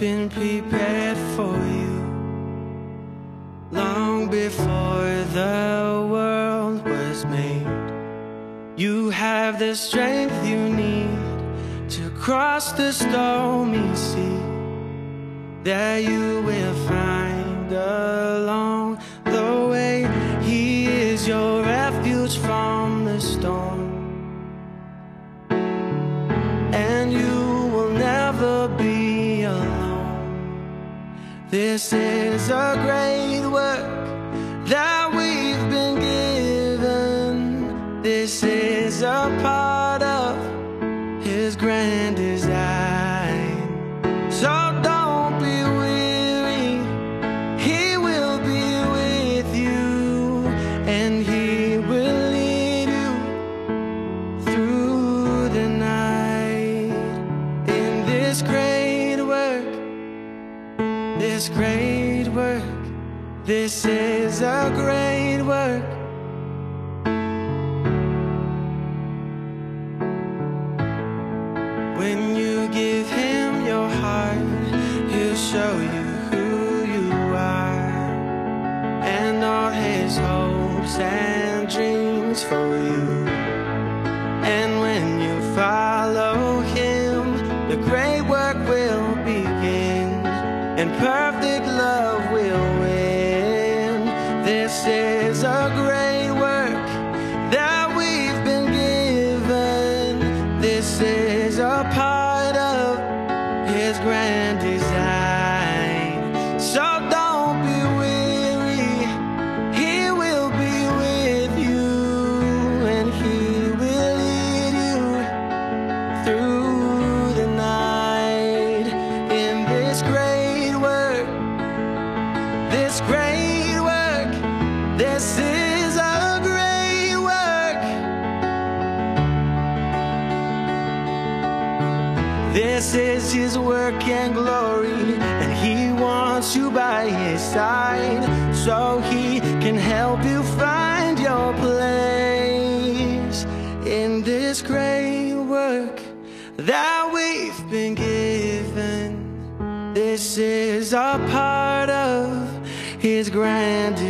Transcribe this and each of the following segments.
been prepared for you long before the world was made. You have the strength you need to cross the stormy sea that you will find along the This is a great This is a great Is are part of his grandeur.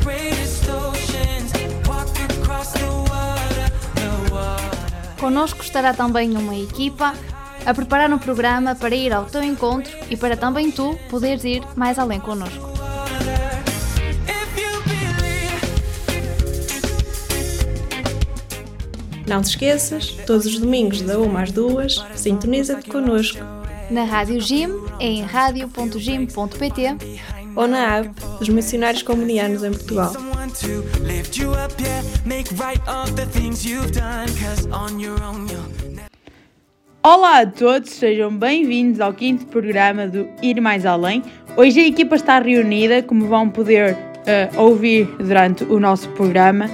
Water. Connosco estará também uma equipa a preparar um programa para ir ao teu encontro e para também tu poderes ir mais além believe. Não te esqueças, todos os domingos, da 1 às 2, sintoniza-te connosco Na Rádio Gym, em radio.gym.pt ou na app dos Missionários Comunianos em Portugal. Someone to lift you up, yeah. Make right of the things you've done. Cause on your own, you'll never. Olá a todos, sejam bem-vindos ao quinto programa do Ir Mais Além. Hoje a equipa está reunida, como vão poder eh, ouvir durante o nosso programa,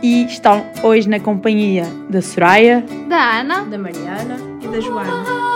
e estão hoje na companhia da Soraya, da Ana. Da Mariana e da Joana.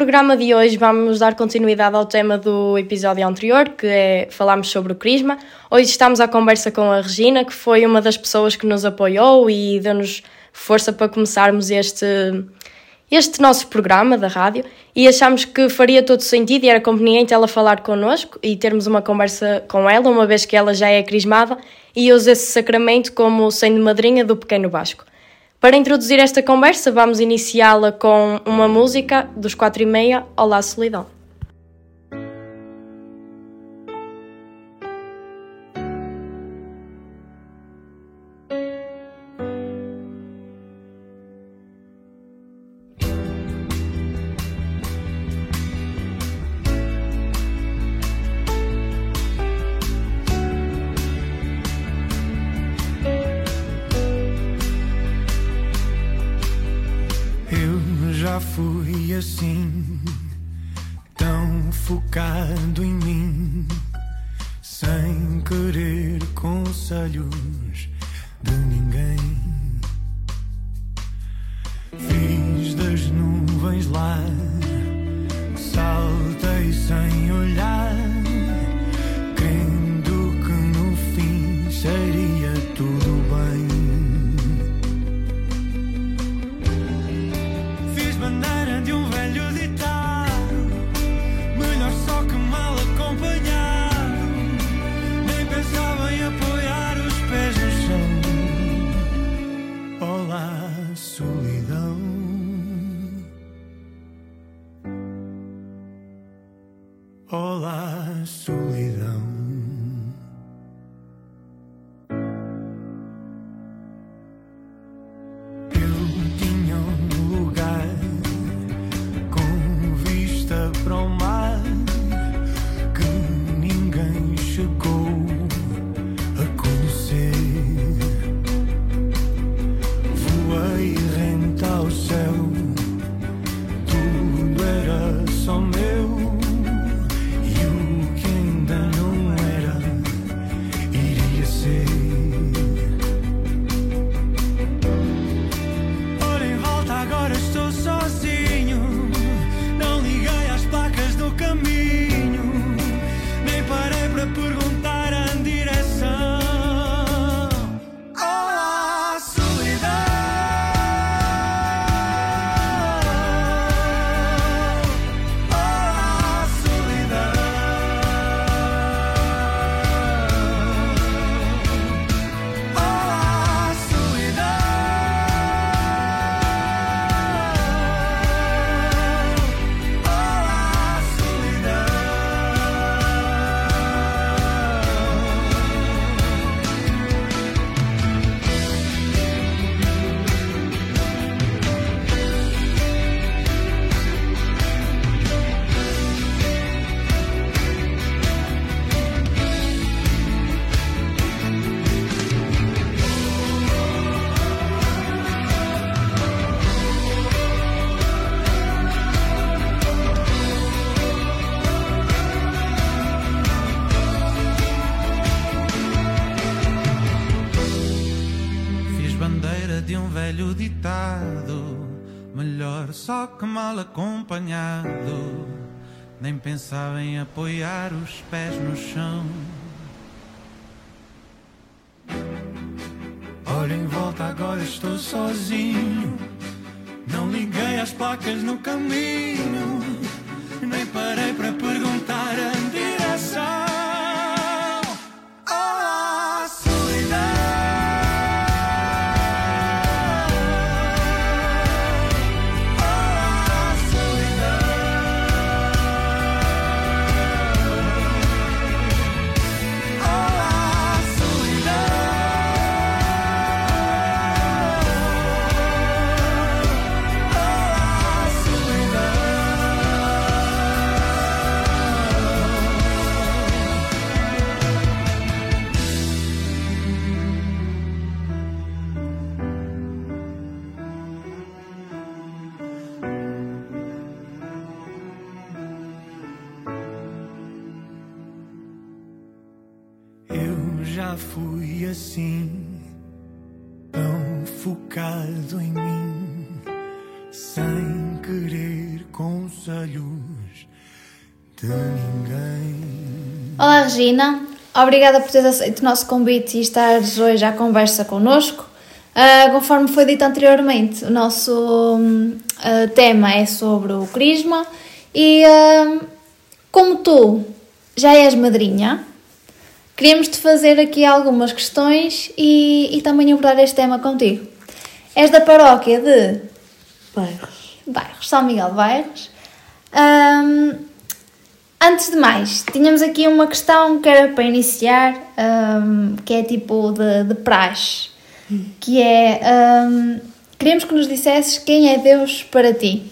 programa de hoje vamos dar continuidade ao tema do episódio anterior, que é falámos sobre o Crisma. Hoje estamos à conversa com a Regina, que foi uma das pessoas que nos apoiou e deu-nos força para começarmos este, este nosso programa da rádio e achámos que faria todo sentido e era conveniente ela falar connosco e termos uma conversa com ela, uma vez que ela já é crismada e usa esse sacramento como sendo madrinha do Pequeno Vasco. Para introduzir esta conversa, vamos iniciá-la com uma música dos quatro e meia, Olá Solidão. mal acompanhado. Nem pensava em apoiar os pés no chão. Olho em volta, agora estou sozinho. Não liguei as placas no caminho. Nem parei para perguntar a de ninguém. Olá Regina, obrigada por teres aceito o nosso convite e estares hoje à conversa connosco. Ah, conforme foi dito anteriormente, o nosso ah, tema é sobre o Crisma e ah, como tu já és madrinha, queríamos te fazer aqui algumas questões e, e também abordar este tema contigo. És da paróquia de Bairros. Bairros, São Miguel de Bairros. Antes de mais, tínhamos aqui uma questão que era para iniciar, ahm, que é tipo de, de praxe, que é, ahm, queríamos que nos dissesses quem é Deus para ti.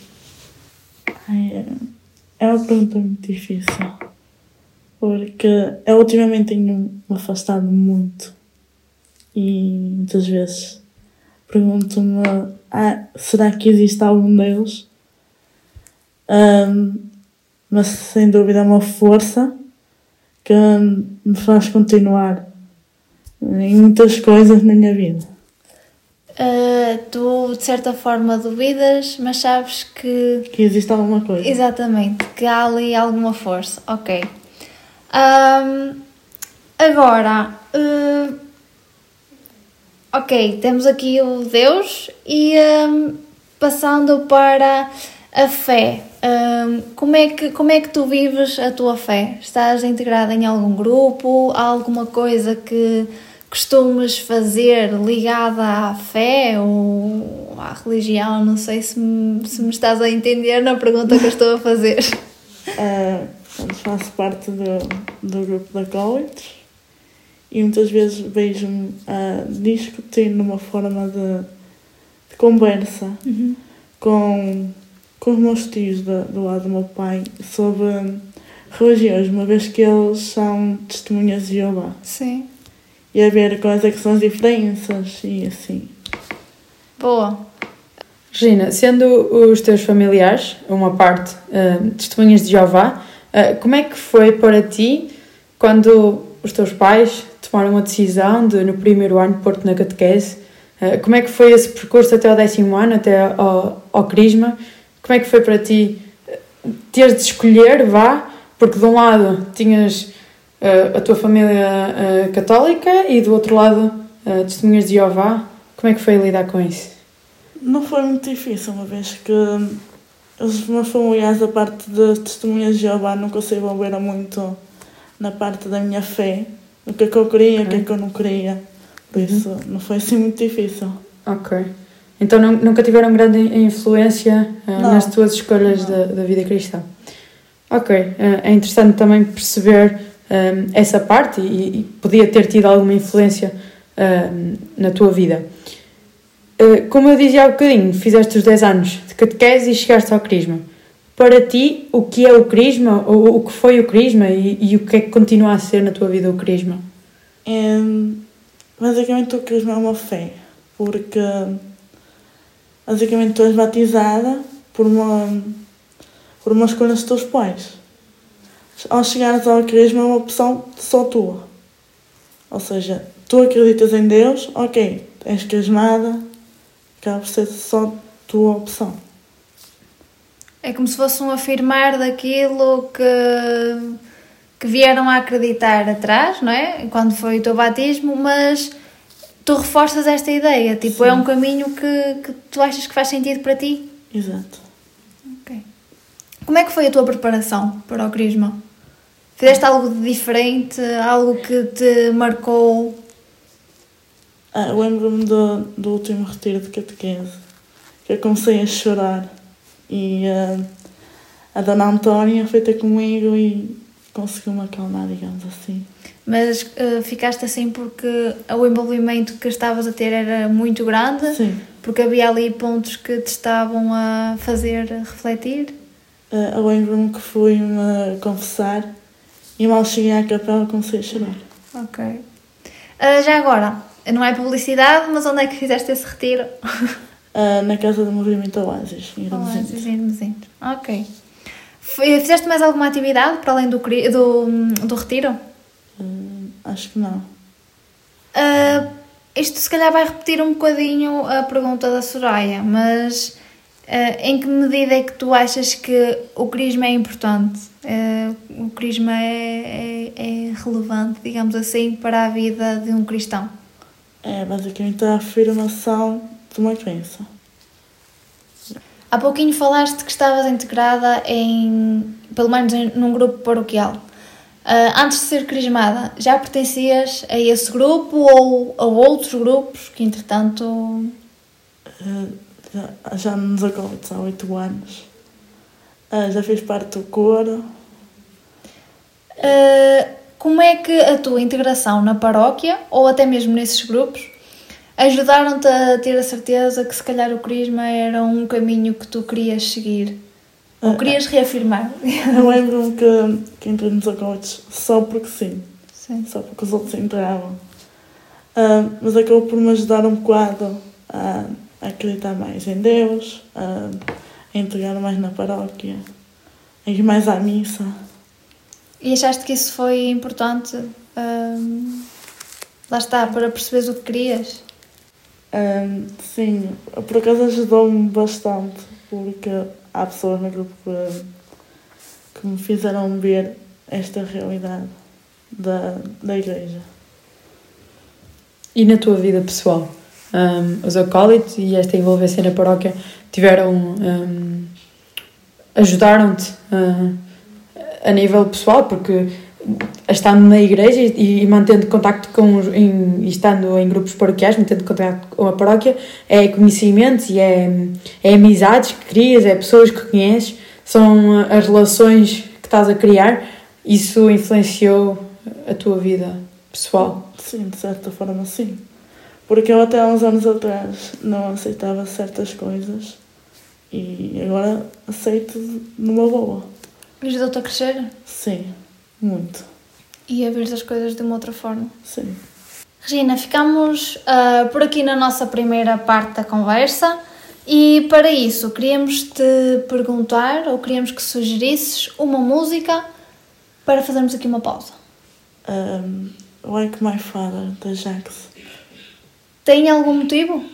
É- uma pergunta muito difícil. Porque eu ultimamente tenho me afastado muito. E muitas vezes pergunto-me: ah, será que existe algum Deus? Ahm, mas sem dúvida é uma força que me faz continuar em muitas coisas na minha vida. Ah, tu, de certa forma, duvidas, mas sabes que Que existe alguma coisa. Exatamente, que há ali alguma força. Ok. Ahm, agora, eh, ok, temos aqui o Deus e ahm, passando para a fé. Ahm, como, é que, como é que tu vives a tua fé? Estás integrada em algum grupo? Há alguma coisa que costumes fazer ligada à fé ou à religião? Não sei se me, se me estás a entender na pergunta que eu estou a fazer. Portanto, faço parte do, do grupo da college e muitas vezes vejo-me a discutir numa forma de, de conversa com, com os meus tios do, do lado do meu pai sobre religiões, uma vez que eles são testemunhas de Jeová. Sim. E a ver quais é que são as diferenças e assim. Boa. Regina, sendo os teus familiares, uma parte, ah, testemunhas de Jeová, ah, como é que foi para ti quando os teus pais tomaram a decisão de, no primeiro ano, pôr-te na catequese? Ah, como é que foi esse percurso até ao décimo ano, até ao, ao Crisma? Como é que foi para ti ah, teres de escolher, vá, porque de um lado tinhas ah, a tua família ah, católica e do outro lado ah, testemunhas de Jeová. Como é que foi lidar com isso? Não foi muito difícil, uma vez que os meus familiares, da parte de testemunhas de Jeová, nunca se envolveram muito na parte da minha fé, o que é que eu queria, o que é que eu não queria. Por isso, não foi assim muito difícil. Ok. Então nu- nunca tiveram grande influência Não. nas tuas escolhas da, da vida cristã? Ok. ah, é interessante também perceber ah, essa parte e, e podia ter tido alguma influência na tua vida. Ah, como eu dizia há bocadinho, fizeste os 10 anos de catequese e chegaste ao Crisma. Para ti, o que é o Crisma? Ou o que foi o Crisma e, e o que é que continua a ser na tua vida o Crisma? É, basicamente, o crisma é uma fé, porque basicamente tu és batizada por uma, por uma escolha dos teus pais. Ao chegares ao crisma é uma opção só tua. Ou seja, tu acreditas em Deus, ok, és crismada, acaba por ser só tua opção. É como se fosse um afirmar daquilo que, que vieram a acreditar atrás, não é? Quando foi o teu batismo, mas tu reforças esta ideia, tipo, é Sim. um caminho que, que tu achas que faz sentido para ti. Exato. Ok. Como é que foi a tua preparação para o Crisma? Fizeste algo de diferente, algo que te marcou? Ah, lembro-me do, do último retiro de catequese, que eu comecei a chorar e ah, a Dona Antónia foi ter comigo e conseguiu-me acalmar, digamos assim. Mas eh, ficaste assim porque o envolvimento que estavas a ter era muito grande? Sim. Porque havia ali pontos que te estavam a fazer refletir? Eu lembro-me que fui-me confessar e mal cheguei à capela comecei a chorar. Ok. Ah, já agora, não é publicidade, mas onde é que fizeste esse retiro? Ah, na casa do Movimento Oasis, em Irmesinde. Zizinho. Ok. Fizeste mais alguma atividade para além do, do, do retiro? Ah, acho que não. Ah, isto se calhar vai repetir um bocadinho a pergunta da Soraya, mas ah, em que medida é que tu achas que o crisma é importante? Ah, o crisma é, é- é relevante, digamos assim, para a vida de um cristão? É basicamente a afirmação de uma crença. Há pouquinho falaste que estavas integrada em, pelo menos em, num grupo paroquial. Ah, antes de ser crismada, já pertencias a esse grupo ou a outros grupos que, entretanto, Eh, já, já nos acólitos há oito anos. Eh, já fiz parte do coro. ah, como é que a tua integração na paróquia ou até mesmo nesses grupos ajudaram-te a ter a certeza que se calhar o crisma era um caminho que tu querias seguir? Ou querias reafirmar? Eu lembro-me que, que entrei nos acólitos só porque sim. Sim. Só porque os outros entravam. Ah, mas acabou por me ajudar um bocado a, a acreditar mais em Deus, a, a entregar mais na paróquia, a ir mais à missa. E achaste que isso foi importante? hum, lá está, para perceberes o que querias? Ahm, sim, por acaso ajudou-me bastante, porque há pessoas no grupo que, que me fizeram ver esta realidade da, da igreja. E na tua vida pessoal? Um, os acólitos e esta envolvência na paróquia tiveram. um, ajudaram-te uh, a nível pessoal, porque estando na igreja e, e mantendo contacto com os, em, estando em grupos paroquiais, mantendo contacto com a paróquia, é conhecimentos e é, é amizades que crias, é pessoas que conheces, são as relações que estás a criar. Isso influenciou a tua vida pessoal? Sim, de certa forma, sim. Porque eu até há uns anos atrás não aceitava certas coisas e agora aceito numa boa. Ajudou-te a crescer Sim, muito. e a ver as coisas de uma outra forma. Sim. Regina, ficamos ah, por aqui na nossa primeira parte da conversa e para isso queríamos te perguntar ou queríamos que sugerisses uma música para fazermos aqui uma pausa. Um, like My Father, da Jax. Tem algum motivo?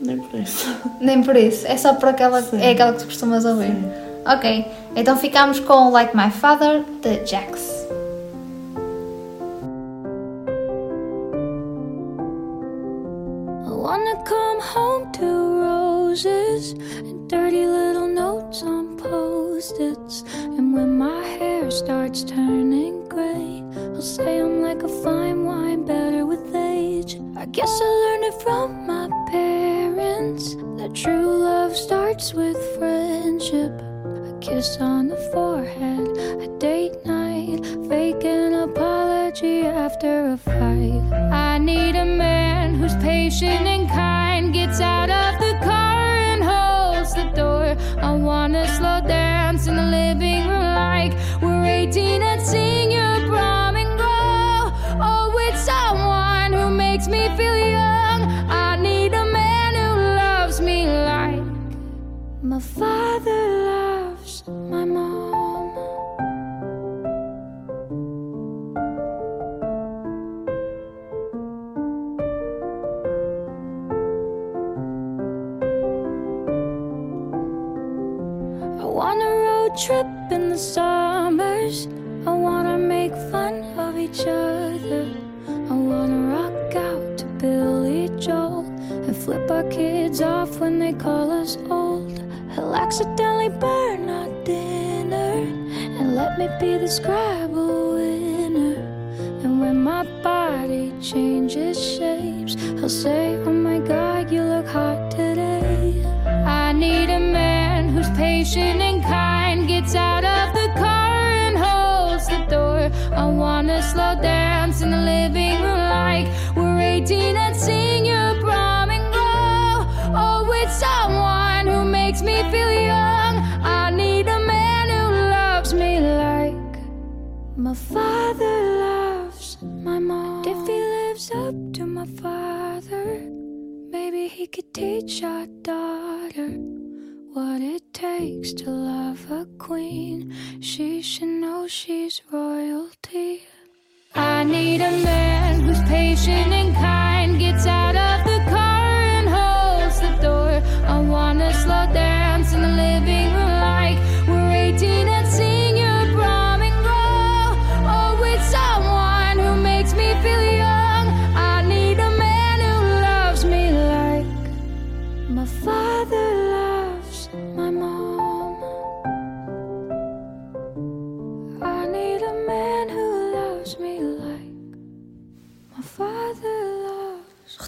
Nem por isso. Nem por isso, é só por aquela, Sim. é aquela que tu costumas ouvir. Sim. Ok, então ficamos com Like My Father de Jax. I wanna come home to roses and dirty little notes on post-its. And when my hair starts turning gray, I'll say I'm like a fine wine, better with age. I guess I learned it from my parents that true love starts with friendship. Kiss on the forehead, a date night, fake an apology after a fight. I need a man who's patient and kind, gets out my father loves my mom. If he lives up to my father, maybe he could teach our daughter what it takes to love a queen. She should know she's royalty. I need a man who's patient and kind, gets out of the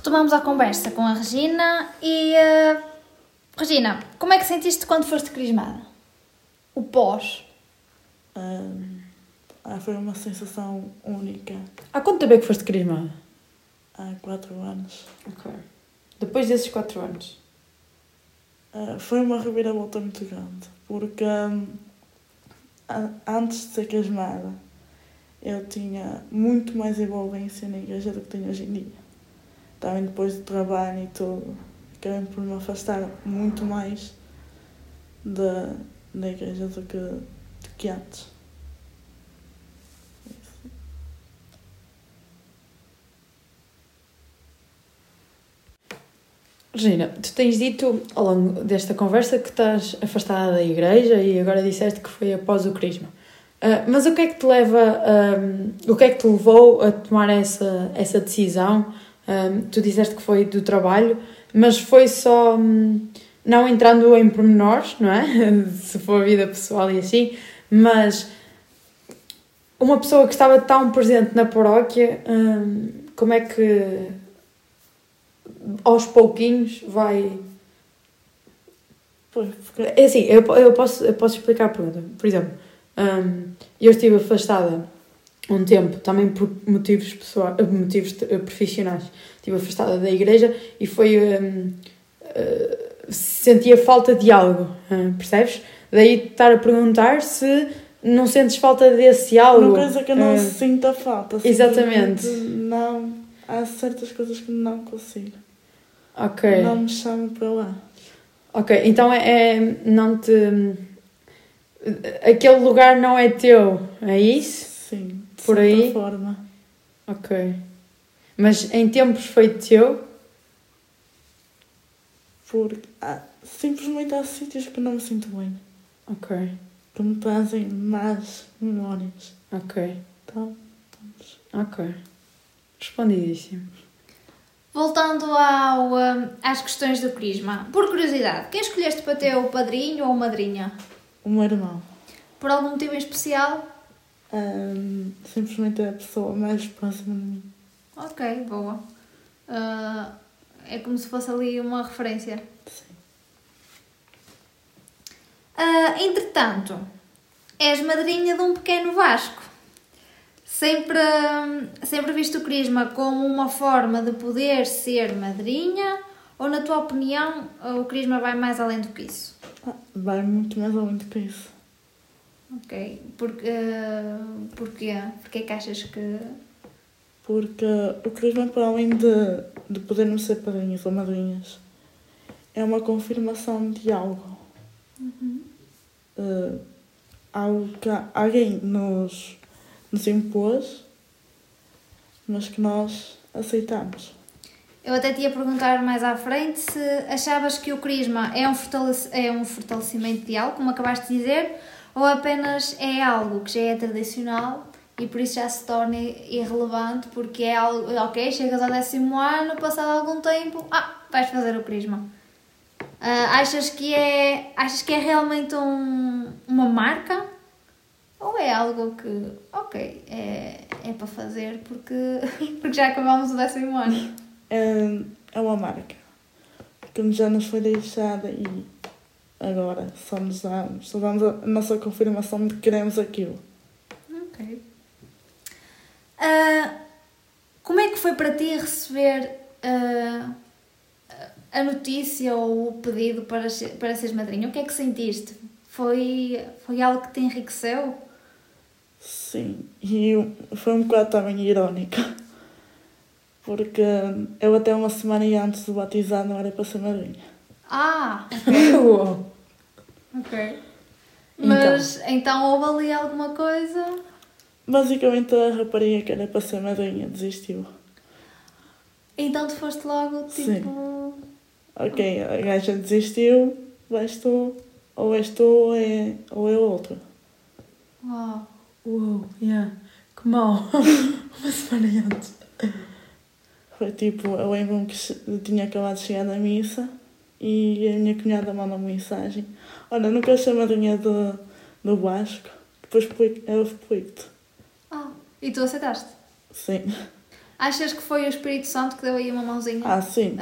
Retomamos a conversa com a Regina e. eh, Regina, como é que sentiste quando foste crismada? O pós. Ahm, ah, foi uma sensação única Há quanto tempo é que foste crismada? há quatro anos. Ok. Depois desses quatro anos. Ah, foi uma reviravolta muito grande, porque ahm, a- antes de ser casmada eu tinha muito mais envolvência na igreja do que tenho hoje em dia. Também depois do trabalho e tudo, acabei por me afastar muito mais da, da igreja do que, do que antes. Regina, tu tens dito ao longo desta conversa que estás afastada da igreja e agora disseste que foi após o crisma. Ah, mas o que é que te leva, ahm, o que é que te levou a tomar essa, essa decisão? Ahm, tu disseste que foi do trabalho, mas foi só, hum, não entrando em pormenores, não é? Se for a vida pessoal e assim, mas uma pessoa que estava tão presente na paróquia, hum, como é que aos pouquinhos vai. É assim, eu, eu, posso, eu posso explicar a pergunta. Por exemplo, hum, eu estive afastada um tempo, também por motivos, pessoais, motivos eh, profissionais. Estive afastada da igreja e foi. hum, eh, sentia falta de algo, hum, percebes? Daí estar a perguntar se não sentes falta desse algo. Não quer dizer que eu não hum, sinta falta. exatamente. Não, há certas coisas que não consigo. Ok. Não me chamam para lá. Ok, então é, é- não te. Aquele lugar não é teu, é isso? Sim, Por aí? forma. Ok. Mas em tempos foi teu? Porque há- simplesmente há sítios que não me sinto bem. Ok, Que me trazem más memórias. ok, Então, ok. Respondidíssimo. Voltando ao, hum, às questões do crisma, por curiosidade, quem escolheste para ter o padrinho ou madrinha? o meu irmão. Por algum motivo em especial? Hum, simplesmente é a pessoa mais próxima de mim. Ok, boa. Ah, é como se fosse ali uma referência. Sim. Ah, entretanto, és madrinha de um pequeno Vasco. Sempre, sempre viste o crisma como uma forma de poder ser madrinha ou, na tua opinião, o crisma vai mais além do que isso? Ah, vai muito mais além do que isso. Ok. Porque, porquê? Porquê que achas que... Porque o crisma, para além de, de podermos ser padrinhos ou madrinhas, é uma confirmação de algo. Eh, algo que alguém nos, nos impôs, mas que nós aceitamos. Eu até te ia perguntar mais à frente se achavas que o crisma é um, fortalece- é um fortalecimento de algo, como acabaste de dizer, ou apenas é algo que já é tradicional e por isso já se torna irrelevante porque é algo, ok, chegas ao décimo ano, passado algum tempo, ah, vais fazer o crisma. Ah, achas, que é, achas que é realmente um, uma marca? Ou é algo que, ok, é, é para fazer porque, porque já acabamos o décimo ano? É, é uma marca que já nos foi deixada e agora só nos damos, só damos a nossa confirmação de que queremos aquilo. Ok. Ah, como é que foi para ti receber ah, a notícia ou o pedido para, para seres madrinha? O que é que sentiste? Foi, foi algo que te enriqueceu? Sim, e foi um bocado também irónico. Porque eu até uma semana antes do batizado não era para ser madrinha. Ah, Uou. Ok. Mas então, houve ali alguma coisa? Basicamente a rapariga que era para ser madrinha desistiu. Então tu foste logo tipo. Ok, a gaja desistiu, vais tu, ou és tu ou é, ou é outro. Uau. Uou, yeah. Que mal. Uma semana antes. Foi tipo, eu lembro-me que tinha acabado de chegar da missa e a minha cunhada manda uma mensagem. Olha, não quero ser madrinha do, do Vasco, depois eu explico-te. Ah, e tu aceitaste? Sim. Achas que foi o Espírito Santo que deu aí uma mãozinha? Ah, sim.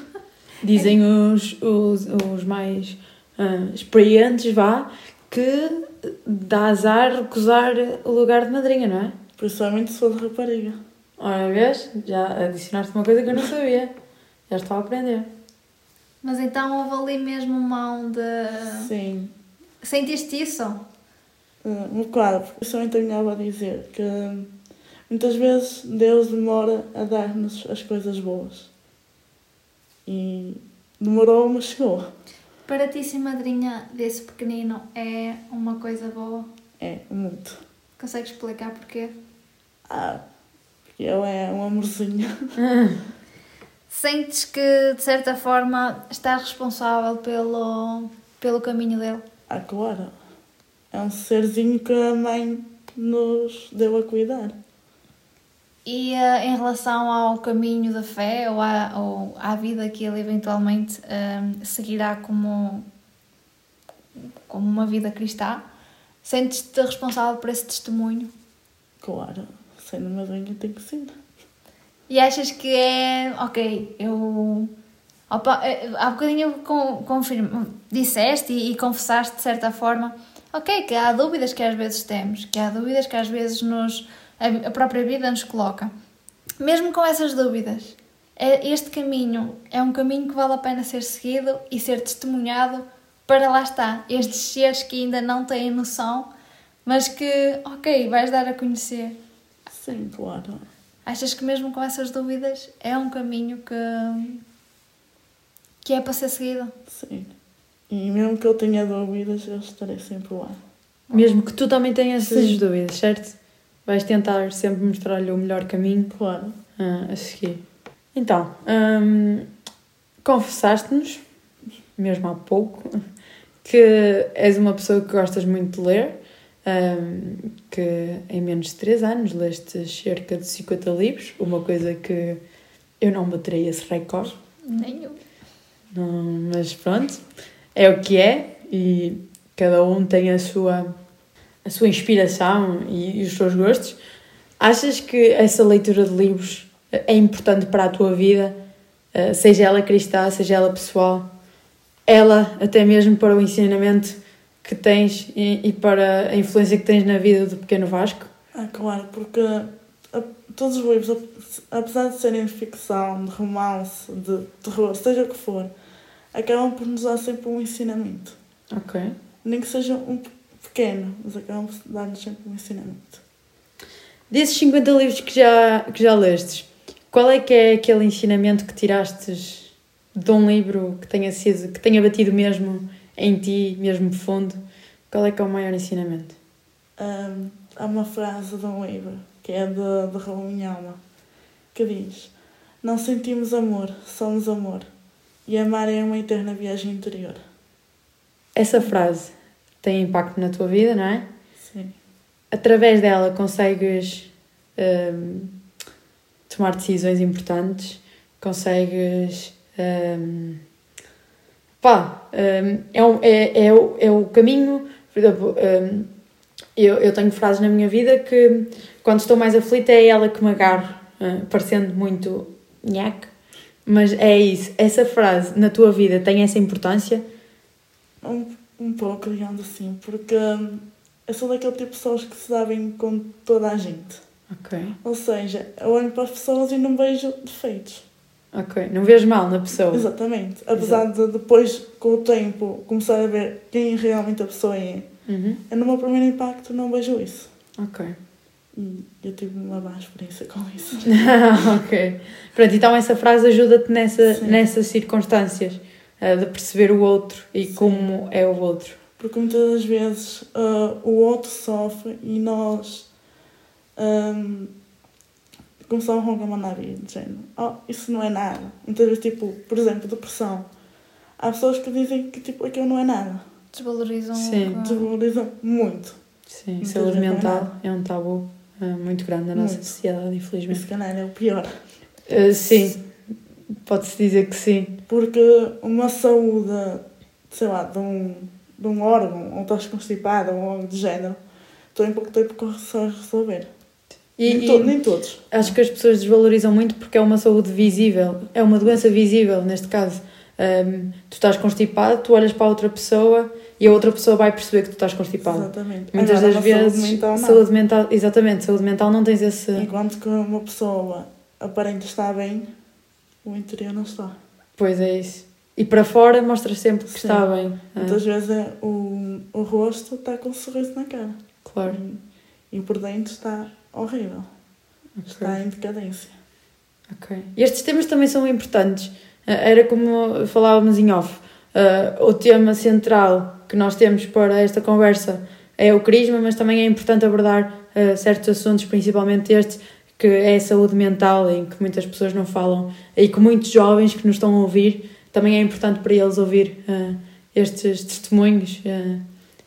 Dizem os, os, os mais ah, experientes, vá, que dá azar recusar o lugar de madrinha, não é? Principalmente se for de rapariga. Ora, vês? Já adicionaste uma coisa que eu não sabia. Já estou a aprender. Mas então houve ali mesmo mão de. Sim. Sentiste isso? Uh, um bocado, porque principalmente a dizer que muitas vezes Deus demora a dar-nos as coisas boas. E demorou, mas chegou. Para ti, ser madrinha desse pequenino é uma coisa boa? É, muito. Consegues explicar porquê? Ah, porque ele é um amorzinho. Sentes que, de certa forma, estás responsável pelo, pelo caminho dele? Ah, claro. É um serzinho que a mãe nos deu a cuidar. E eh, em relação ao caminho da fé ou à, ou à vida que ele eventualmente eh, seguirá como, como uma vida cristã, sentes-te responsável por esse testemunho? Claro, sendo madrinha tem que ser. E achas que é. Ok, eu. Opa, eh, há bocadinho con, confirmo, disseste e, e confessaste de certa forma. Ok, que há dúvidas que às vezes temos, que há dúvidas que às vezes nos, a, a própria vida nos coloca. Mesmo com essas dúvidas, é, este caminho é um caminho que vale a pena ser seguido e ser testemunhado para lá está. Estes seres que ainda não têm noção, mas que, ok, vais dar a conhecer. Sim, claro. Achas que mesmo com essas dúvidas é um caminho que, que é para ser seguido? Sim. E mesmo que eu tenha dúvidas, eu estarei sempre lá. Mesmo que tu também tenhas essas Sim. dúvidas, certo? Vais tentar sempre mostrar-lhe o melhor caminho Claro. ah, a seguir. Então, hum, confessaste-nos, mesmo há pouco, que és uma pessoa que gostas muito de ler, hum, que em menos de 3 anos leste cerca de 50 livros, uma coisa que eu não baterei esse recorde. Nenhum. Não, mas pronto, é o que é e cada um tem a sua, a sua inspiração e, e os seus gostos. Achas que essa leitura de livros é importante para a tua vida, eh, seja ela cristã, seja ela pessoal, ela até mesmo para o ensinamento que tens e, e para a influência que tens na vida do pequeno Vasco? Ah, claro, porque a- todos os livros, ap- apesar de serem de ficção, de romance, de terror, seja o que for, acabam por nos dar sempre um ensinamento. Ok. Nem que seja um pe- pequeno, mas acabam por dar-nos sempre um ensinamento. Desses 50 livros que já, que já lestes, qual é que é aquele ensinamento que tirastes de um livro que tenha sido, que tenha batido mesmo em ti, mesmo fundo? Qual é que é o maior ensinamento? Ahm, há uma frase de um livro, que é de, de Raul Minhalma, que diz Não sentimos amor, somos amor. E amar é uma eterna viagem interior. Essa frase tem impacto na tua vida, não é? Sim. Através dela consegues hum, tomar decisões importantes, consegues. hum, pá, hum, é, um- é, é, o, é o caminho. Por exemplo, hum, eu, eu tenho frases na minha vida que quando estou mais aflita é ela que me agarro, hum, parecendo muito nhaque, mas é isso. Essa frase na tua vida tem essa importância? Um, um pouco, digamos assim, porque eu sou daquele tipo de pessoas que se dá bem com toda a gente. Ok, Ou seja, eu olho para as pessoas e não vejo defeitos. Ok. Não vês mal na pessoa. Exatamente. Apesar de depois, com o tempo, começar a ver quem realmente a pessoa é, Uhum. eu no meu primeiro impacto não vejo isso. Ok. E eu tive uma má experiência com isso. ok. Pronto, então essa frase ajuda-te nessa, Sim. nessas circunstâncias eh, de perceber o outro e Sim. como é o outro. Porque muitas das vezes ah, o outro sofre e nós, ahm, começavam a mandar vir, de género, oh, isso não é nada. Muitas vezes, tipo, por exemplo, depressão. Há pessoas que dizem que, tipo, aquilo não é nada. Desvalorizam Sim. que- Desvalorizam muito. Sim, Muitas saúde é mental nada. é um tabu eh, muito grande na nossa Muito. sociedade, infelizmente. se calhar é o pior. Eh, sim, pode-se dizer que sim. Porque uma saúde, sei lá, de um, de um órgão, ou estás constipada, ou algo de género, tu em pouco tempo consegues resolver. E, nem, to- e nem todos. acho que as pessoas desvalorizam muito porque é uma saúde visível, é uma doença visível, neste caso. Ahm, tu estás constipado, tu olhas para a outra pessoa e a outra pessoa vai perceber que tu estás constipado. Exatamente. Muitas Agora, das na saúde vezes, mental, não. saúde mental, exatamente, saúde mental não tens esse. Enquanto que uma pessoa aparenta estar bem, o interior não está. Pois é isso. E para fora mostra sempre que Sim. está bem. Ah, Muitas vezes é o, o rosto está com um sorriso na cara. claro. E, e por dentro está horrível. Ok. Está em decadência. Ok. Estes temas também são importantes. Ah, Era como falávamos em off. Ah, o tema central que nós temos para esta conversa é o crisma, mas também é importante abordar ah, certos assuntos, principalmente este, que é a saúde mental, em que muitas pessoas não falam, e que muitos jovens que nos estão a ouvir, também é importante para eles ouvir ah, estes testemunhos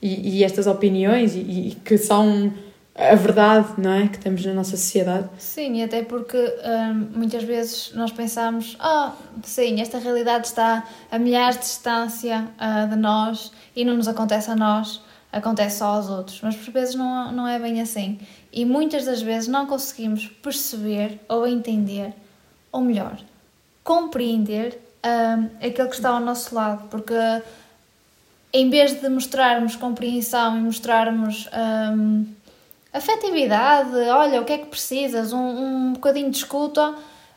e, e estas opiniões, e, e que são a verdade, não é? Que temos na nossa sociedade. Sim, e até porque hum, muitas vezes nós pensamos, ah, sim, esta realidade está a milhares de distância ah, de nós e não nos acontece a nós, acontece só aos outros. Mas por vezes não, não é bem assim. E muitas das vezes não conseguimos perceber ou entender, ou melhor, compreender hum, aquele que está ao nosso lado, porque em vez de mostrarmos compreensão e mostrarmos hum, afetividade, olha, o que é que precisas, um, um bocadinho de escuta,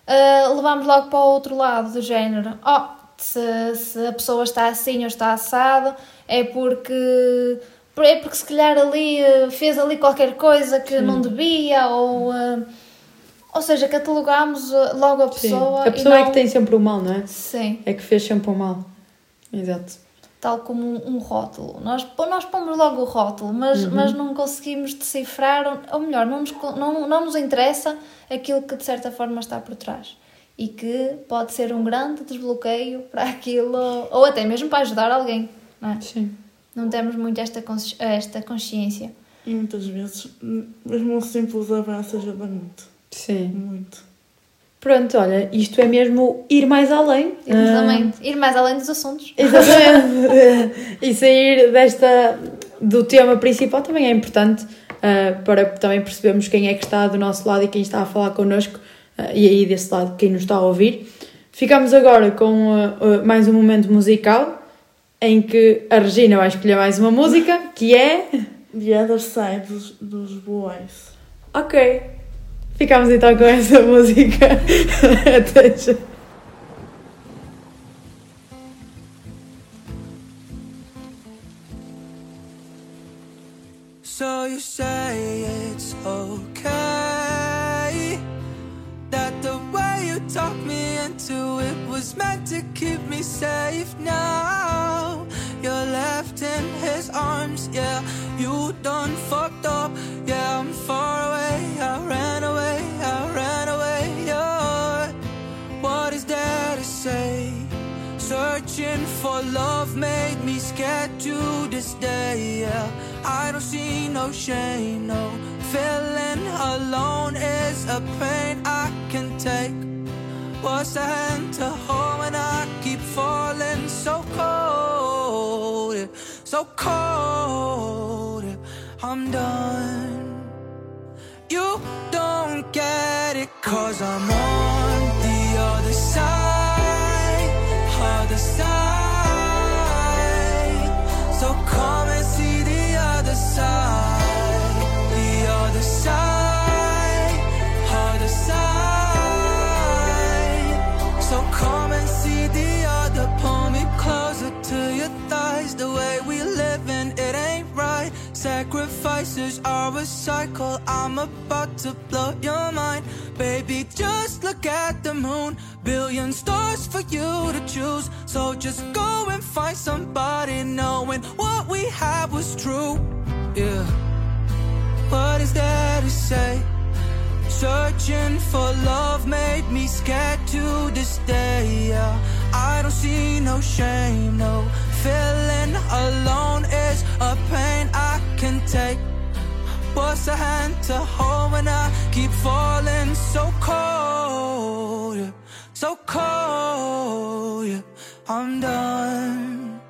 ah, levamos logo para o outro lado do género. Oh, se, se a pessoa está assim ou está assado, é porque é porque se calhar ali ah, fez ali qualquer coisa que não devia, ou, ah, ou seja, catalogamos logo a Sim. pessoa. A e pessoa é não- que tem sempre o mal, não é? Sim, É que fez sempre o mal. Exato. Tal como um, um rótulo. Nós, nós pomos logo o rótulo, mas, Uhum. mas não conseguimos decifrar, ou, melhor, não nos, não, não nos interessa aquilo que de certa forma está por trás. E que pode ser um grande desbloqueio para aquilo, ou até mesmo para ajudar alguém. Não, é? Sim. não temos muito esta, consci- esta consciência. E muitas vezes, mesmo um simples abraço ajuda muito. Sim. Muito. Pronto, olha, isto é mesmo ir mais além. Exatamente. Ir mais além dos assuntos. Ah, exatamente. e sair desta do tema principal também é importante ah, para também percebermos quem é que está do nosso lado e quem está a falar connosco ah, e aí desse lado quem nos está a ouvir. Ficamos agora com ah, ah, mais um momento musical em que a Regina vai escolher mais uma música que é. The Other Side dos, dos Boys. Ok. Ficamos então com essa música. Até já. So you say it's okay was meant to keep me safe. Now you're left in his arms. Yeah, you done fucked up. Yeah, I'm far away. I ran away. I ran away. Yeah, what is there to say? Searching for love made me scared to this day. Yeah, I don't see no shame. No, feeling alone is a pain I can take. What's a hand to hold when I keep falling so cold, so cold. I'm done. You don't get it, cause I'm on the other side, other side. So come and see the other side, Come and see the other, pull me closer to your thighs. The way we live in it ain't right. Sacrifices are a cycle. I'm about to blow your mind. Baby, just look at the moon. Billion stars for you to choose. So just go and find somebody knowing what we had was true. Yeah. What is there to say? Searching for love made me scared to this day. Yeah, I don't see no shame, no feeling alone is a pain I can take. What's a hand to hold when I keep falling so cold, yeah, so cold. Yeah, I'm done.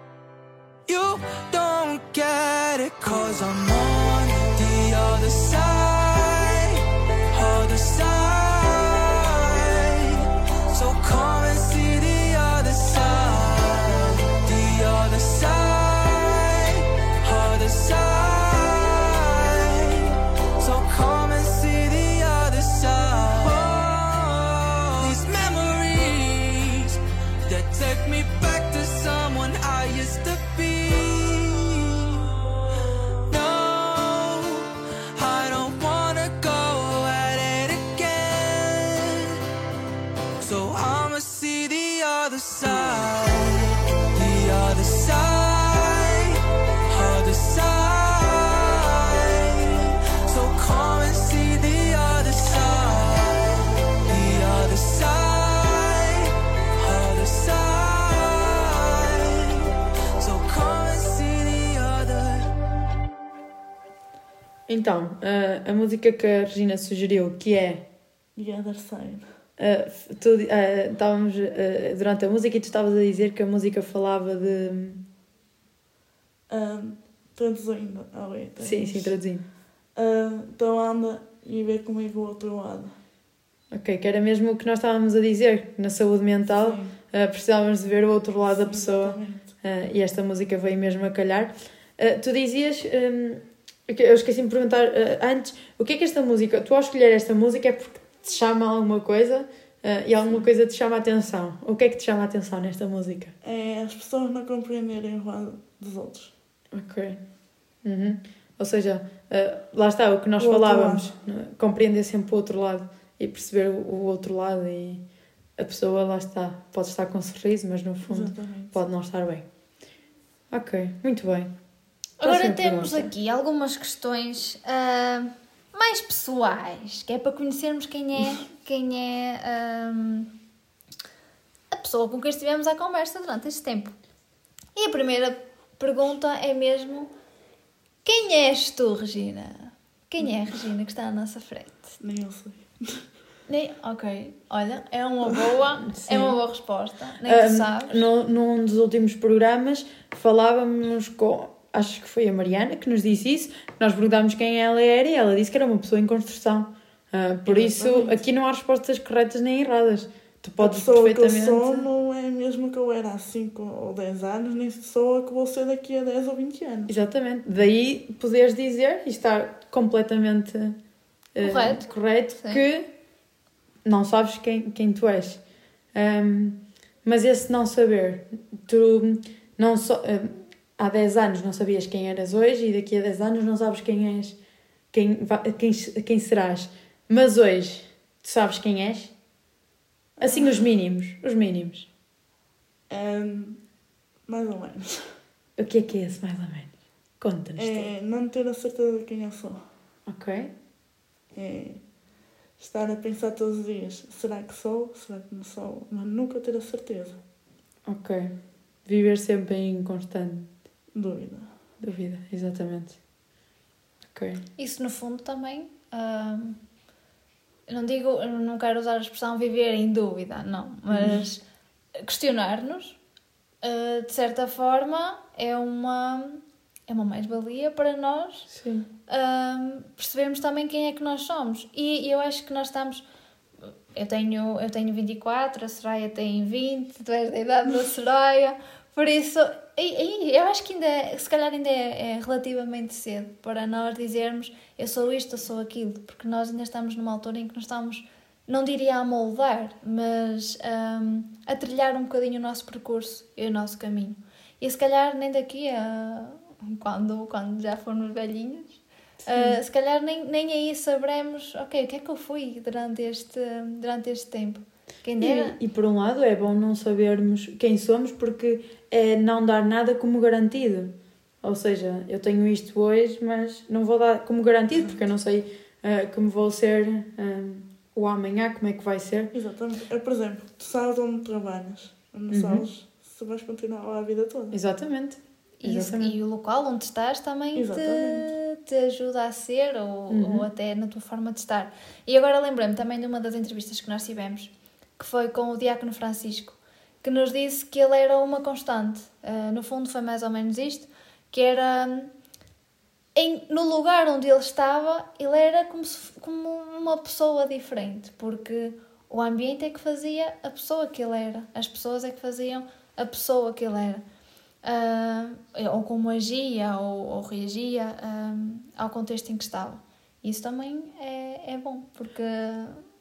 You don't get it, cause I'm on the other side, other side. Então, a, a música que a Regina sugeriu, que é. The other side. Uh, tu, uh, estávamos uh, durante a música e tu estavas a dizer que a música falava de. Um, traduzindo. Sim, sim, traduzindo. Então anda e vê comigo o outro lado. Ok, que era mesmo o que nós estávamos a dizer, na saúde mental uh, precisávamos de ver o outro lado da Sim, pessoa exatamente. uh, e esta música veio mesmo a calhar. Uh, tu dizias, um, eu esqueci de perguntar uh, antes, o que é que esta música, tu ao escolher esta música é porque te chama alguma coisa uh, e alguma coisa te chama a atenção. O que é que te chama a atenção nesta música? É as pessoas não compreenderem o lado dos outros. Ok. Uhum. Ou seja, uh, lá está o que nós O falávamos, né? compreender sempre o outro lado e perceber o, o outro lado e a pessoa lá está, pode estar com um sorriso, mas no fundo Exatamente. pode não estar bem. Ok, muito bem. Agora Próxima temos pergunta. aqui algumas questões ah, mais pessoais, que é para conhecermos quem é, quem é ah, a pessoa com quem estivemos à conversa durante este tempo. E a primeira pergunta é mesmo: quem és tu, Regina? Quem é a Regina que está à nossa frente? Nem eu sei. Nem, ok, olha, é uma boa, Sim. é uma boa resposta. Nem tu Um, sabes. no, num dos últimos programas falávamos com, acho que foi a Mariana que nos disse isso, nós perguntámos quem ela era e ela disse que era uma pessoa em construção. Ah, por isso, Exatamente. aqui não há respostas corretas nem erradas. Tu A podes pessoa que eu perfeitamente. sou não é mesmo que eu era há 5 ou 10 anos, nem sou a que vou ser daqui a 10 ou 20 anos. Exatamente. Daí poderes dizer e estar completamente eh, Correto. correto Sim. que não sabes quem, quem tu és. Ahm, mas esse não saber, tu não só, ahm, há 10 anos não sabias quem eras hoje e daqui a 10 anos não sabes quem és, quem, quem, quem serás. Mas hoje tu sabes quem és? Assim, os mínimos, os mínimos. Um, mais ou menos. O que é que é esse, mais ou menos? Conta-nos. É não ter a certeza de quem eu sou. Ok? É estar a pensar todos os dias: será que sou? Será que não sou? Mas nunca ter a certeza. Ok. Viver sempre em constante Dúvida. dúvida, exatamente. Ok. Isso no fundo também. hum, eu não digo, eu não quero usar a expressão viver em dúvida, não, mas questionar-nos, uh, de certa forma, é uma, é uma mais-valia para nós Sim. hum, percebermos também quem é que nós somos. E eu acho que nós estamos. Eu tenho, eu tenho 24, a Soraya tem 20, tu és da idade da Soraya, por isso. E, e eu acho que ainda, é- se calhar ainda é, é relativamente cedo para nós dizermos eu sou isto, eu sou aquilo, porque nós ainda estamos numa altura em que nós estamos, não diria a moldar, mas hum, a trilhar um bocadinho o nosso percurso e o nosso caminho. E se calhar nem daqui a. quando, quando já formos velhinhos, Uh, se calhar nem, nem aí saberemos, ok, o que é que eu fui durante este, durante este tempo. Quem dera. E, e por um lado é bom não sabermos quem somos porque é não dar nada como garantido. Ou seja, eu tenho isto hoje, mas não vou dar como garantido porque eu não sei ah, como vou ser ah, o amanhã, como é que vai ser. Exatamente. É, por exemplo, tu sabes onde trabalhas, onde Uhum. sabes se vais continuar lá a vida toda. Exatamente. E, Exatamente. e o local onde estás também te, te ajuda a ser ou, Uhum. ou até na tua forma de estar. E agora lembrei-me também de uma das entrevistas que nós tivemos, que foi com o Diácono Francisco, que nos disse que ele era uma constante. Ah, no fundo, foi mais ou menos isto: que era em, no lugar onde ele estava, ele era como, se, como uma pessoa diferente, porque o ambiente é que fazia a pessoa que ele era, as pessoas é que faziam a pessoa que ele era. Ah, ou como agia ou, ou reagia ah, ao contexto em que estava. Isso também é, é bom, porque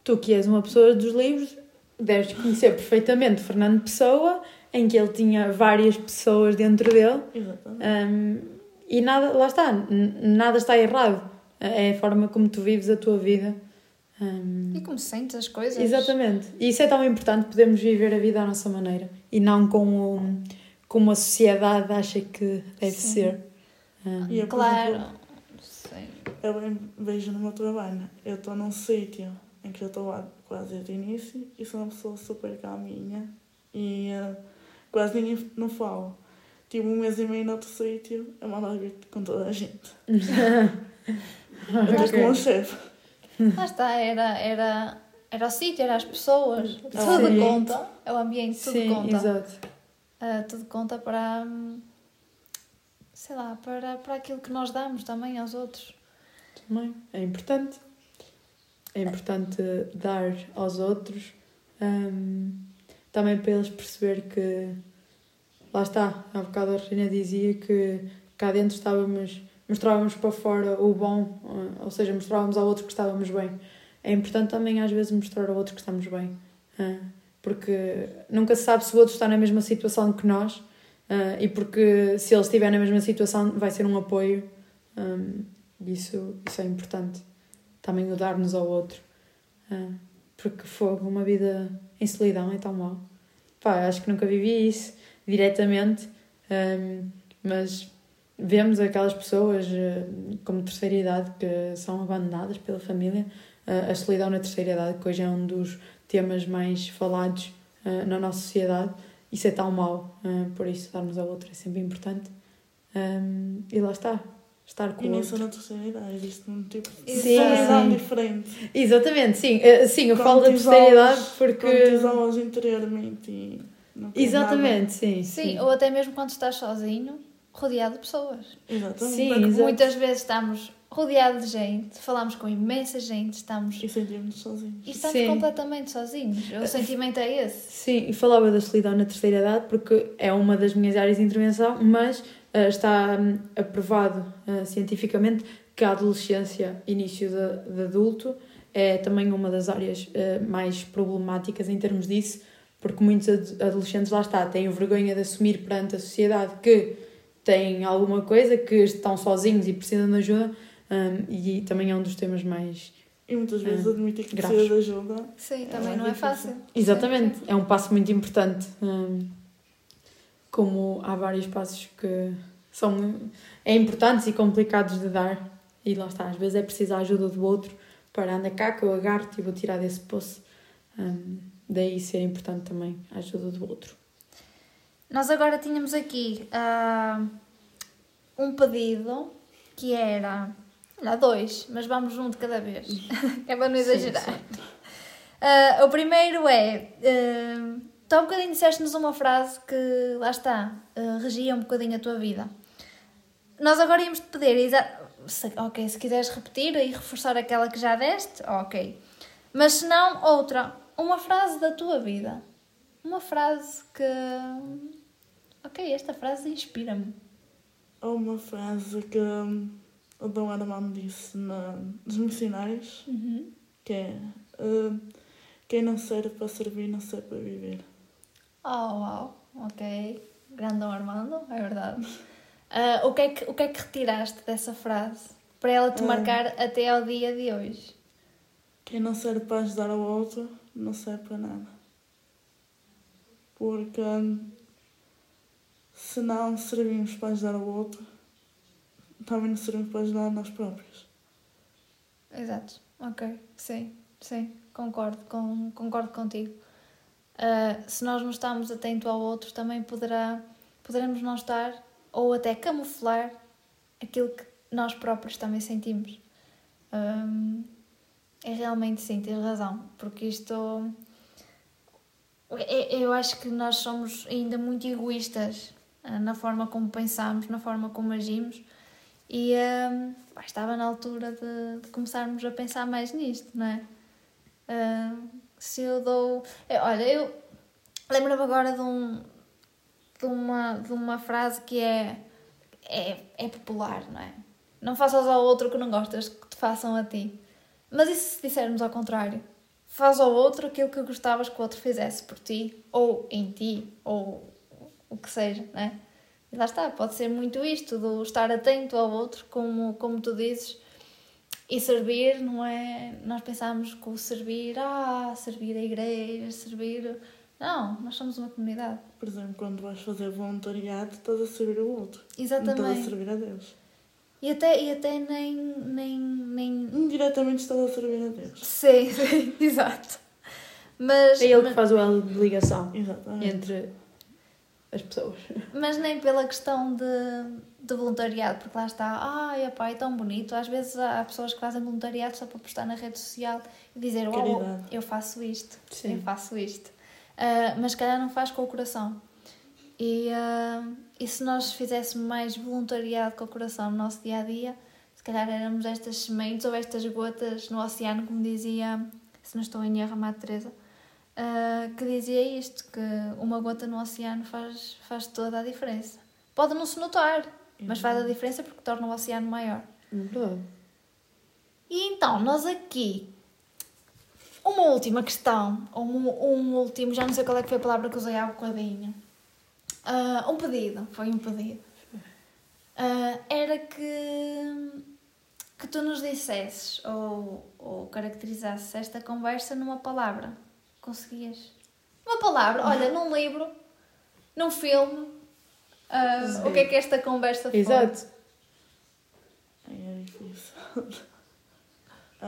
Tu que és uma pessoa dos livros, deves conhecer perfeitamente Fernando Pessoa, em que ele tinha várias pessoas dentro dele. Exatamente. Um, e nada, lá está, nada está errado. É a forma como tu vives a tua vida. Um, e como sentes as coisas. exatamente. E isso é tão importante, podemos viver a vida à nossa maneira e não como, como a sociedade acha que deve Sim. ser. Um, E por Claro. exemplo, Sim. eu vejo no meu trabalho, eu estou num sítio em que eu estou lá quase desde o início e sou uma pessoa super calminha e eh, quase ninguém não fala. Tive um mês e meio noutro sítio a mandar vir com toda a gente. Até Ok. com o chefe. Lá está, era, era, era o sítio, era as pessoas, tudo Sim. conta. É o ambiente, tudo Sim, conta. exato. Ah, tudo conta para, sei lá, para, para aquilo que nós damos também aos outros. Também é importante. É importante dar aos outros, hum, também para eles perceber que lá está, há bocado a Regina dizia que cá dentro estávamos, mostrávamos para fora o bom, ou seja, mostrávamos ao outro que estávamos bem. É importante também às vezes mostrar ao outro que estamos bem, porque nunca se sabe se o outro está na mesma situação que nós, e porque se ele estiver na mesma situação vai ser um apoio. hum, isso, isso é importante. Também o dar-nos ao outro. Ah, porque fogo, uma vida em solidão é tão mau. Pá, acho que nunca vivi isso diretamente, ahm, mas vemos aquelas pessoas ah, como terceira idade que são abandonadas pela família. Ah, a solidão na terceira idade, que hoje é um dos temas mais falados na nossa sociedade. Isso é tão mau, por isso dar-nos ao outro é sempre importante. Ahm, e lá está, estar com E outro. na terceira idade existe um tipo de sim. diferente. Exatamente, sim. Eh, Sim, eu Quando falo da te terceira idade porque. Isolas interiormente e Exatamente, sim, Sim, sim. ou até mesmo quando estás sozinho, rodeado de pessoas. nada. Exatamente. Sim. Porque exato. muitas vezes estamos rodeados de gente, falamos com imensa gente, estamos E sentimos-nos sozinhos. e estamos Sim. completamente sozinhos. O sentimento é esse. Sim, e falava da solidão na terceira idade porque é uma das minhas áreas de intervenção, mas eh, está hum, aprovado eh, cientificamente que a adolescência, início de, de adulto, é também uma das áreas eh, mais problemáticas em termos disso, porque muitos ad- adolescentes, lá está, têm vergonha de assumir perante a sociedade que têm alguma coisa, que estão sozinhos e precisam de ajuda, hum, e também é um dos temas mais E muitas vezes Ah, admitir que graves. precisa de ajuda. Sim, É também mais não é fácil. Exatamente, é um passo muito importante. hum, como há vários passos que são é importantes e complicados de dar, e lá está, às vezes é preciso a ajuda do outro para andar cá que eu agarro-te e vou tirar desse poço. Hum, daí ser importante também a ajuda do outro. Nós agora tínhamos aqui ah, um pedido que era. Olha, dois, mas vamos um de cada vez. é para não exagerar. Ah, o primeiro é. ah, tu há um bocadinho disseste-nos uma frase que, lá está, ah, regia um bocadinho a tua vida. Nós agora íamos te pedir. se- ok, se quiseres repetir e reforçar aquela que já deste, ok. Mas se não, outra. Uma frase da tua vida. Uma frase que. Ok, esta frase inspira-me. Há uma frase que hum, o Dom Armando disse na, nos missionários, que é hum, quem não serve para servir, não serve para viver. Oh, uau, ok. Grandão Armando, é verdade. Ah, o, que é que, o que é que retiraste dessa frase para ela te Ah. marcar até ao dia de hoje? Quem não serve para ajudar o outro, não serve para nada. Porque hum, se não servimos para ajudar o outro, também não servimos para ajudar nós próprios. exato. Ok, sim, sim, concordo, com, concordo contigo. Ah, se nós não estamos atentos ao outro, também poderá, poderemos não estar ou até camuflar aquilo que nós próprios também sentimos. Ahm, é realmente sim, tens razão, porque isto. é- Eu acho que nós somos ainda muito egoístas ah, na forma como pensamos, na forma como agimos, e pá, estava na altura de, de começarmos a pensar mais nisto, não é? Se eu dou. é, Olha, eu lembro-me agora de, um, de, uma, de uma frase que é, é, é popular, não é? Não faças ao outro o que não gostas que te façam a ti. Mas e se dissermos ao contrário? Faz ao outro aquilo que gostavas que o outro fizesse por ti, ou em ti, ou o que seja, não é? E lá está, pode ser muito isto, do estar atento ao outro, como, como tu dizes, e servir, não é? Nós pensamos que o servir, ah, servir a igreja, servir. Não, nós somos uma comunidade. Por exemplo, quando vais fazer voluntariado, estás a servir o outro. Não Exatamente. estás a servir a Deus. E até, e até nem, nem, nem. Indiretamente estás a servir a Deus. Sei, sei, exato. Mas, É ele mas, que faz o elo de ligação Exatamente. entre as pessoas. mas nem pela questão de, de voluntariado, porque lá está, ai, epá, é tão bonito. Às vezes há pessoas que fazem voluntariado só para postar na rede social e dizer, oh, eu faço isto, Sim. eu faço isto. Ah, mas se calhar não faz com o coração. E, ah, e se nós fizéssemos mais voluntariado com o coração no nosso dia a dia, se calhar éramos estas sementes ou estas gotas no oceano, como dizia, se não estou em erro, a Madre Teresa, ah, que dizia isto: que uma gota no oceano faz, faz toda a diferença. Pode não se notar, mas faz a diferença porque torna o oceano maior. Verdade. E então, nós aqui, uma última questão, ou um, um último, já não sei qual é que foi a palavra que usei há bocadinho. Ah, um pedido, foi um pedido. Ah, era que, que tu nos dissesses ou, ou caracterizasses esta conversa numa palavra. Conseguias? Uma palavra, olha, num livro, num filme. Ah, o que é que esta conversa foi? Exato. Ai, é difícil.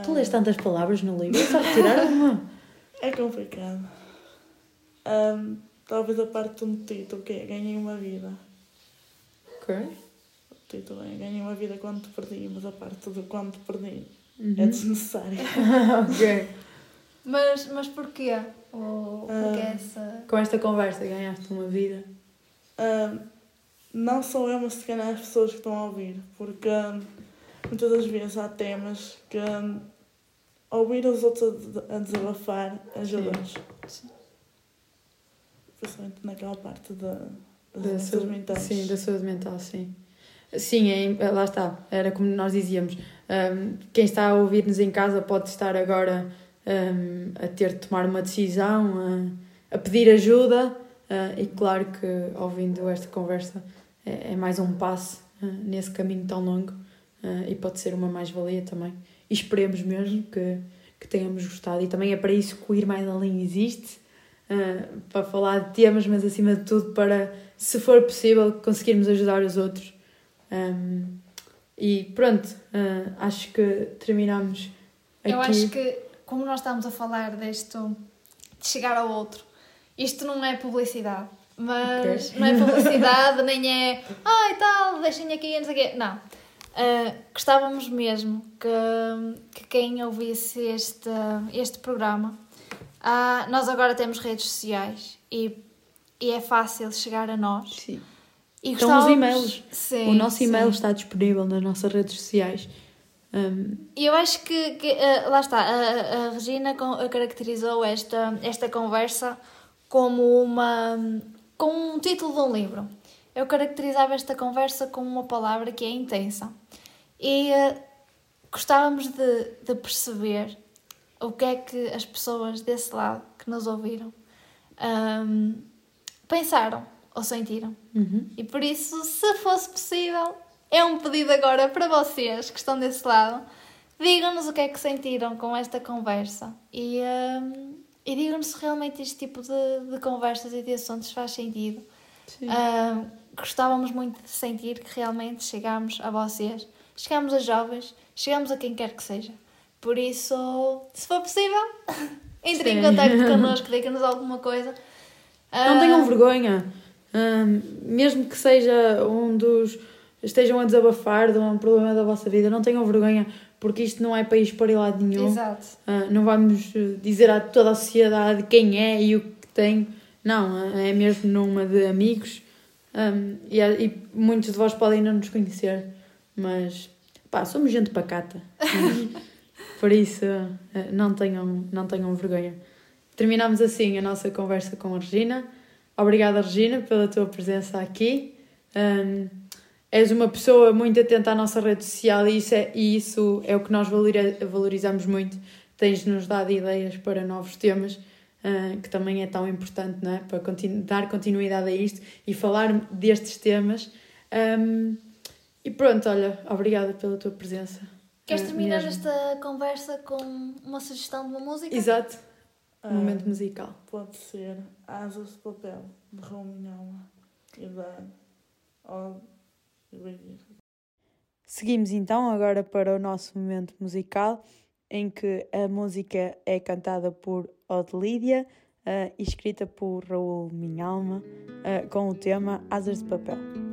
Tu lês tantas palavras no livro, só retirar uma. É complicado. Ahm, talvez a parte do título, que é Ganhei uma vida. Ok. O título é Ganhei uma vida quando te perdi, mas a parte do quando te perdi Uhum. é desnecessária. ok. Mas, mas porquê? Ou porque Ah. essa. Com esta conversa ganhaste uma vida. Ahm, não só eu, mas se calhar as pessoas que estão a ouvir, porque ahm, muitas das vezes há temas que ahm, ouvir os outros a, desabafar ajuda-nos. Sim. Principalmente naquela parte da, das Da saúde, mentais. sim, da saúde mental, sim. Sim, é, lá está. Era como nós dizíamos. hum, quem está a ouvir-nos em casa pode estar agora hum, a ter de tomar uma decisão, a, a pedir ajuda. ah, e claro que, ouvindo esta conversa, é, é mais um passo ah, nesse caminho tão longo ah, e pode ser uma mais-valia também. E esperemos mesmo que, que tenhamos gostado. E também é para isso que o Ir Mais Além existe ah, para falar de temas, mas acima de tudo para, se for possível, conseguirmos ajudar os outros. Um, e pronto, acho que terminamos aqui. Eu acho que, como nós estamos a falar disto de chegar ao outro, isto não é publicidade. Mas não é publicidade, nem é. Ai tal, deixem aqui, não sei o quê. Não. Ah, gostávamos mesmo que, que quem ouvisse este, este programa. ah, nós agora temos redes sociais e, e é fácil chegar a nós. Sim. E Estão os e-mails. Sim, o nosso e-mail sim. está disponível nas nossas redes sociais. Um, eu acho que, que, eh, lá está, a, a Regina caracterizou esta, esta conversa como uma com um título de um livro. Eu caracterizava esta conversa como uma palavra que é intensa. E eh, gostávamos de, de perceber o que é que as pessoas desse lado que nos ouviram ahm, pensaram ou sentiram. uhum. E por isso, se fosse possível, é um pedido agora para vocês que estão desse lado. Digam-nos o que é que sentiram com esta conversa e, hum, e digam-nos se realmente este tipo de, de conversas e de assuntos faz sentido. Sim. Hum, gostávamos muito de sentir que realmente chegamos a vocês, chegamos a jovens, chegamos a quem quer que seja, Por isso, se for possível, entre em contato connosco, diga-nos alguma coisa. Não Ah, tenham vergonha. Hum, mesmo que seja um dos. estejam a desabafar de um problema da vossa vida, não tenham vergonha, porque isto não é país para ir lado nenhum. Exato. Ah, não vamos eh, dizer a toda a sociedade quem é e o que tem. Não, ah, é mesmo numa de amigos. Hum, e, e muitos de vós podem não nos conhecer, mas pá, somos gente pacata. Por isso, eh, não tenham, não tenham vergonha. Terminamos assim a nossa conversa com a Regina. Obrigada, Regina, pela tua presença aqui. Hum, és uma pessoa muito atenta à nossa rede social e isso é, e isso é o que nós valori- valorizamos muito. Tens-nos dado ideias para novos temas, ah, que também é tão importante, não é? Para continu- dar continuidade a isto e falar destes temas. Hum, e pronto, olha, obrigada pela tua presença. Queres Ah, terminar mesmo. esta conversa com uma sugestão de uma música? Exato, Ah, momento musical. Pode ser Asas de Papel, de Raul Minhola e da. Seguimos então agora para o nosso momento musical, em que a música é cantada por Odilídia eh, e escrita por Raul Minhalma, eh, com o tema Asas de Papel.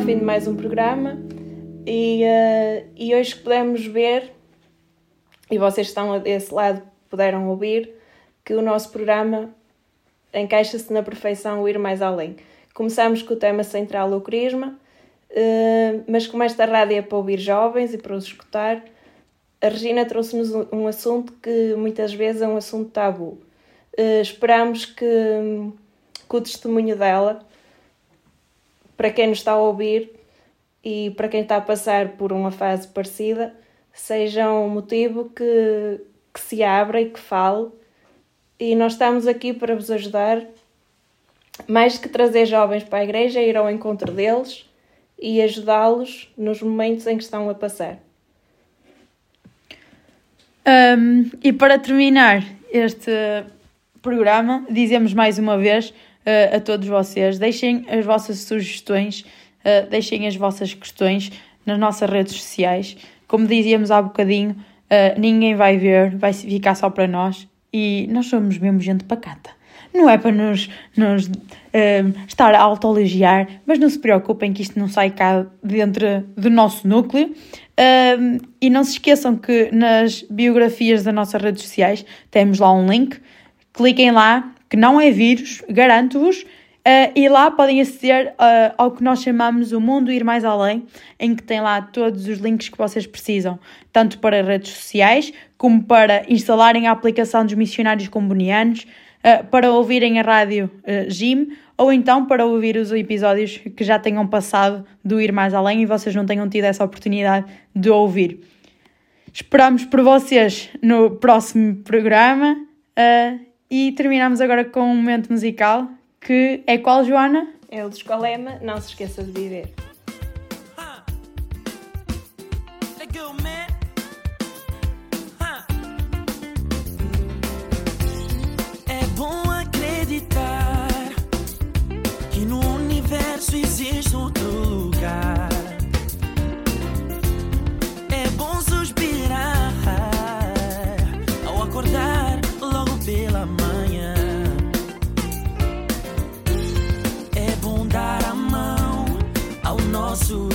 Ao fim de mais um programa e, eh, e hoje pudemos ver, e vocês estão desse lado puderam ouvir, que o nosso programa encaixa-se na perfeição o ir mais além. Começamos com o tema central, o crisma, eh, mas como esta rádio é para ouvir jovens e para os escutar, a Regina trouxe-nos um, assunto que muitas vezes é um assunto tabu. Eh, esperamos que, que o testemunho dela para quem nos está a ouvir e para quem está a passar por uma fase parecida, seja um motivo que, que se abra e que fale. E nós estamos aqui para vos ajudar, mais que trazer jovens para a igreja, ir ao encontro deles e ajudá-los nos momentos em que estão a passar. Um, e para terminar este programa, dizemos mais uma vez uh, a todos vocês: deixem as vossas sugestões, uh, deixem as vossas questões nas nossas redes sociais. Como dizíamos há bocadinho, uh, ninguém vai ver, vai ficar só para nós e nós somos mesmo gente pacata. Não é para nos, nos estar a autoelogiar, mas não se preocupem que isto não sai cá dentro do nosso núcleo. e não se esqueçam que nas biografias das nossas redes sociais temos lá um link. Cliquem lá, que não é vírus, garanto-vos. Uh, e lá podem aceder uh, ao que nós chamamos o Mundo Ir Mais Além, em que tem lá todos os links que vocês precisam, tanto para redes sociais, como para instalarem a aplicação dos missionários combonianos, uh, para ouvirem a rádio GIM, ou então para ouvir os episódios que já tenham passado do Ir Mais Além e vocês não tenham tido essa oportunidade de ouvir. Esperamos por vocês no próximo programa e terminamos agora com um momento musical que é qual, Joana? É o do Escolema, não se esqueça de viver. É bom acreditar que no universo existe outro lugar. Ao